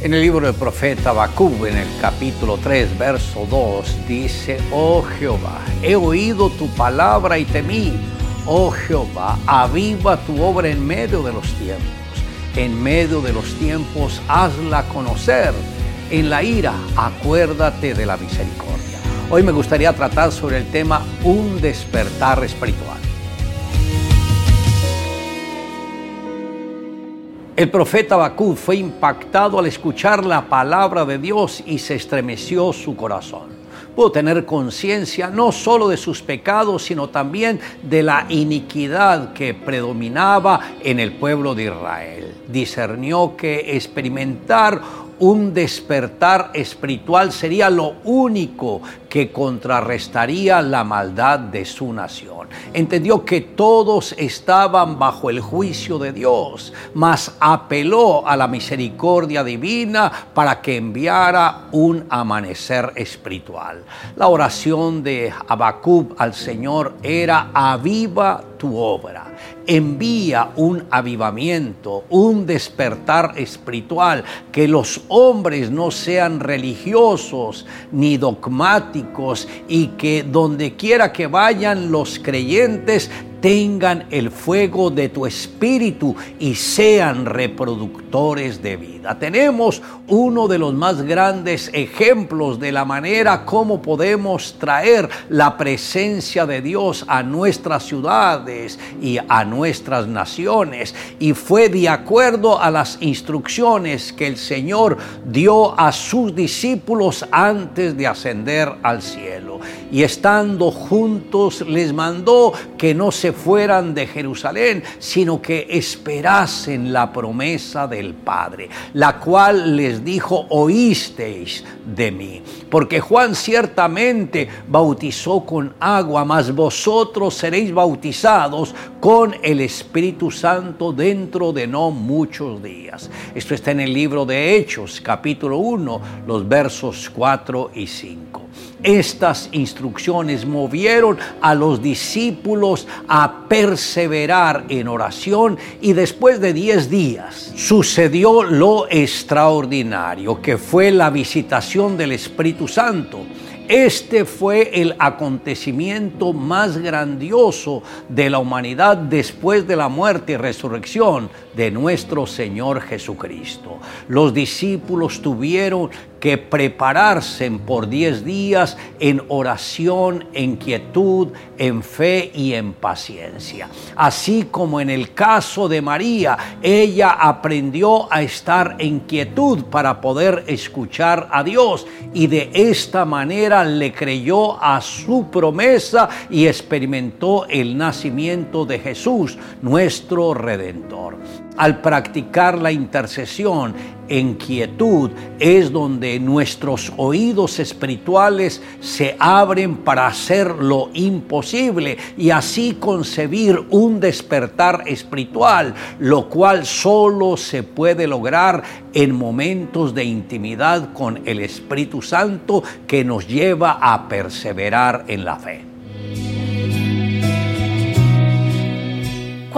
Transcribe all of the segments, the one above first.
En el libro del profeta Habacuc, en el capítulo 3, verso 2, dice, Oh Jehová, he oído tu palabra y temí. Oh Jehová, aviva tu obra en medio de los tiempos. En medio de los tiempos, hazla conocer. En la ira, acuérdate de la misericordia. Hoy me gustaría tratar sobre el tema un despertar espiritual. El profeta Habacuc fue impactado al escuchar la palabra de Dios y se estremeció su corazón. Pudo tener conciencia no solo de sus pecados, sino también de la iniquidad que predominaba en el pueblo de Israel. Discernió que experimentar un despertar espiritual sería lo único que contrarrestaría la maldad de su nación. Entendió que todos estaban bajo el juicio de Dios, mas apeló a la misericordia divina para que enviara un amanecer espiritual. La oración de Habacuc al Señor era aviva tu obra. Envía un avivamiento, un despertar espiritual, que los hombres no sean religiosos ni dogmáticos y que donde quiera que vayan los creyentes tengan el fuego de tu espíritu y sean reproductores de vida. Tenemos uno de los más grandes ejemplos de la manera como podemos traer la presencia de Dios a nuestras ciudades y a nuestras naciones. Y fue de acuerdo a las instrucciones que el Señor dio a sus discípulos antes de ascender al cielo. Y estando juntos les mandó que no se fueran de Jerusalén, sino que esperasen la promesa del Padre, la cual les dijo, oísteis de mí. Porque Juan ciertamente bautizó con agua, mas vosotros seréis bautizados con el Espíritu Santo dentro de no muchos días. Esto está en el libro de Hechos, capítulo 1, los versos 4 y 5. Estas instrucciones movieron a los discípulos a perseverar en oración y después de diez días sucedió lo extraordinario que fue la visitación del Espíritu Santo. Este fue el acontecimiento más grandioso de la humanidad después de la muerte y resurrección de nuestro Señor Jesucristo. Los discípulos tuvieron que prepararse por diez días en oración, en quietud, en fe y en paciencia. Así como en el caso de María, ella aprendió a estar en quietud para poder escuchar a Dios y de esta manera le creyó a su promesa y experimentó el nacimiento de Jesús, nuestro Redentor. Al practicar la intercesión en quietud es donde nuestros oídos espirituales se abren para hacer lo imposible y así concebir un despertar espiritual, lo cual solo se puede lograr en momentos de intimidad con el Espíritu Santo que nos lleva a perseverar en la fe.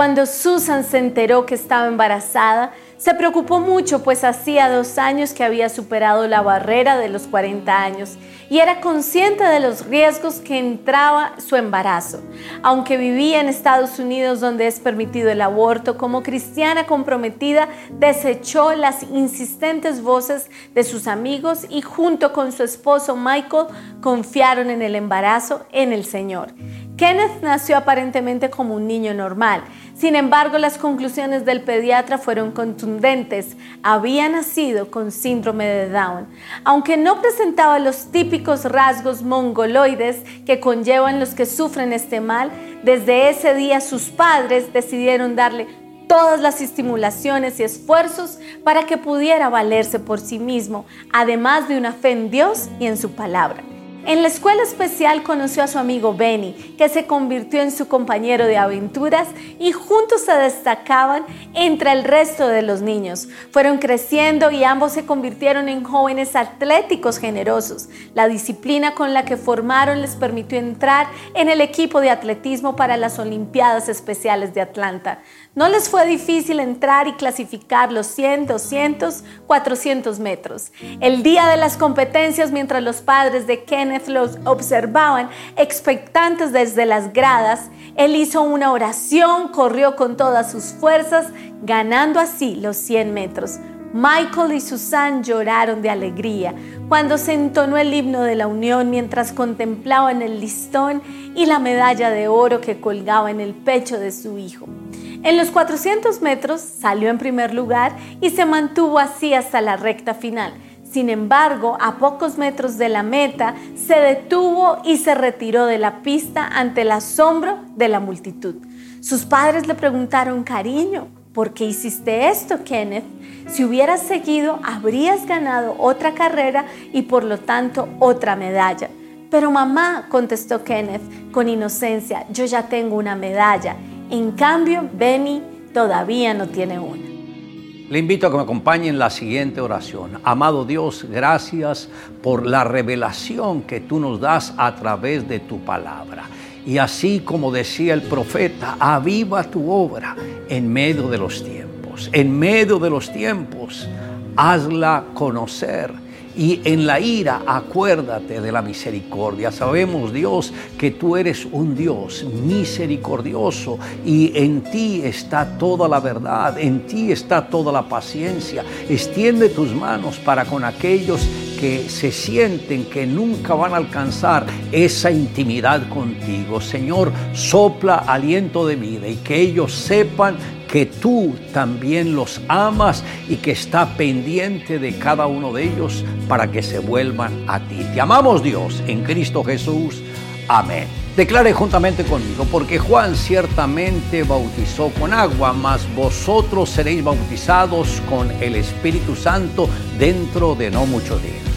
Cuando Susan se enteró que estaba embarazada, se preocupó mucho pues hacía dos años que había superado la barrera de los 40 años y era consciente de los riesgos que entraba su embarazo. Aunque vivía en Estados Unidos donde es permitido el aborto, como cristiana comprometida desechó las insistentes voces de sus amigos y junto con su esposo Michael confiaron en el embarazo en el Señor. Kenneth nació aparentemente como un niño normal. Sin embargo, las conclusiones del pediatra fueron contundentes. Había nacido con síndrome de Down. Aunque no presentaba los típicos rasgos mongoloides que conllevan los que sufren este mal, desde ese día sus padres decidieron darle todas las estimulaciones y esfuerzos para que pudiera valerse por sí mismo, además de una fe en Dios y en su palabra. En la escuela especial conoció a su amigo Benny, que se convirtió en su compañero de aventuras y juntos se destacaban entre el resto de los niños. Fueron creciendo y ambos se convirtieron en jóvenes atléticos generosos. La disciplina con la que formaron les permitió entrar en el equipo de atletismo para las Olimpiadas Especiales de Atlanta. No les fue difícil entrar y clasificar los 100, 200, 400 metros. El día de las competencias, mientras los padres de Kenneth los observaban, expectantes desde las gradas, él hizo una oración, corrió con todas sus fuerzas, ganando así los 100 metros. Michael y Susan lloraron de alegría cuando se entonó el himno de la unión mientras contemplaban el listón y la medalla de oro que colgaba en el pecho de su hijo. En los 400 metros salió en primer lugar y se mantuvo así hasta la recta final. Sin embargo, a pocos metros de la meta, se detuvo y se retiró de la pista ante el asombro de la multitud. Sus padres le preguntaron, cariño, ¿por qué hiciste esto, Kenneth? Si hubieras seguido, habrías ganado otra carrera y por lo tanto otra medalla. Pero mamá, contestó Kenneth con inocencia, yo ya tengo una medalla en cambio, Benny todavía no tiene una. Le invito a que me acompañe en la siguiente oración. Amado Dios, gracias por la revelación que tú nos das a través de tu palabra. Y así como decía el profeta, aviva tu obra en medio de los tiempos. En medio de los tiempos, hazla conocer y en la ira acuérdate de la misericordia. Sabemos, Dios, que tú eres un Dios misericordioso y en ti está toda la verdad, en ti está toda la paciencia. Extiende tus manos para con aquellos que se sienten que nunca van a alcanzar esa intimidad contigo. Señor, sopla aliento de vida y que ellos sepan que tú también los amas y que está pendiente de cada uno de ellos para que se vuelvan a ti. Te amamos Dios en Cristo Jesús. Amén. Declare juntamente conmigo, porque Juan ciertamente bautizó con agua, mas vosotros seréis bautizados con el Espíritu Santo dentro de no muchos días.